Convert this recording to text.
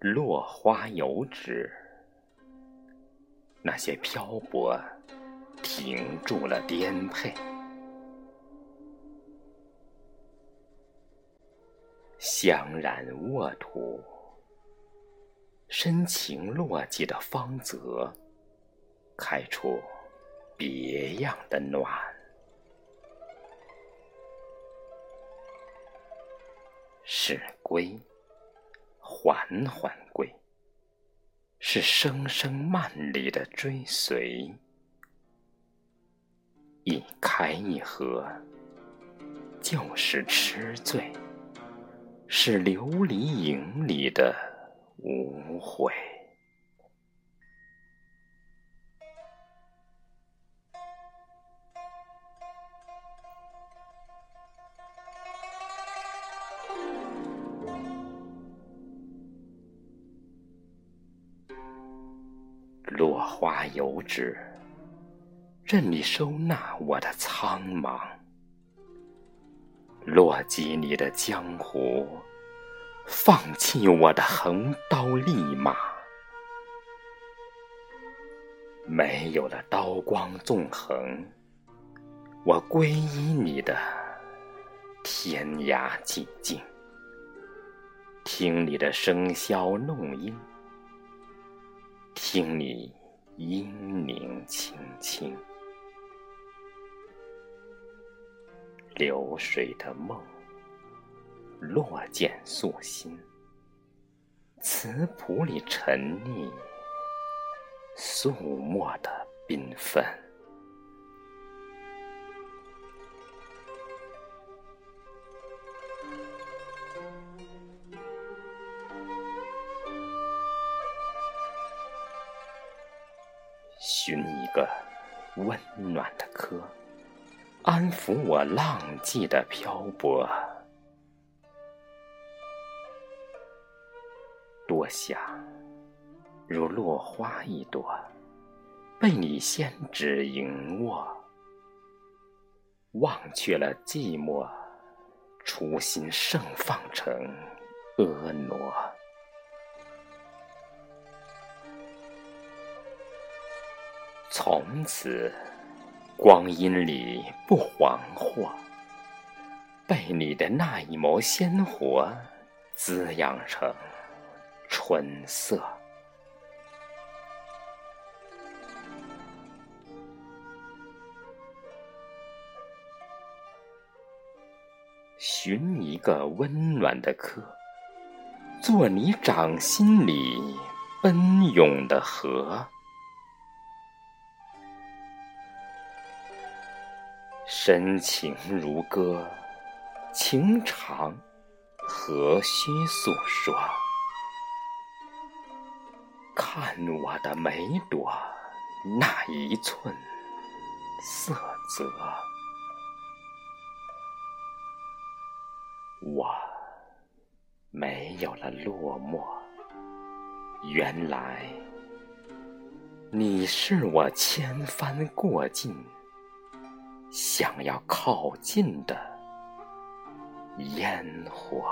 落花有旨，那些漂泊停住了颠沛，香染沃土，深情落寂的芳泽，开出别样的暖。是归。缓缓归，是声声慢里的追随；一开一合，就是痴醉，是琉璃影里的无悔。落花有旨，任你收纳我的苍茫。落寂你的江湖，放弃我的横刀立马。没有了刀光纵横，我皈依你的天涯寂静，听你的笙箫弄音。听你音宁轻轻，流水的梦，落剑素心，词谱里沉溺，素墨的缤纷。寻一个温暖的柯，安抚我浪迹的漂泊。多想如落花一朵，被你先指盈握，忘却了寂寞，初心盛放成婀娜。从此，光阴里不惶惑，被你的那一抹鲜活滋养成春色。寻一个温暖的客，做你掌心里奔涌的河。深情如歌，情长何须诉说？看我的每朵那一寸色泽，我没有了落寞。原来你是我千帆过尽。想要靠近的烟火。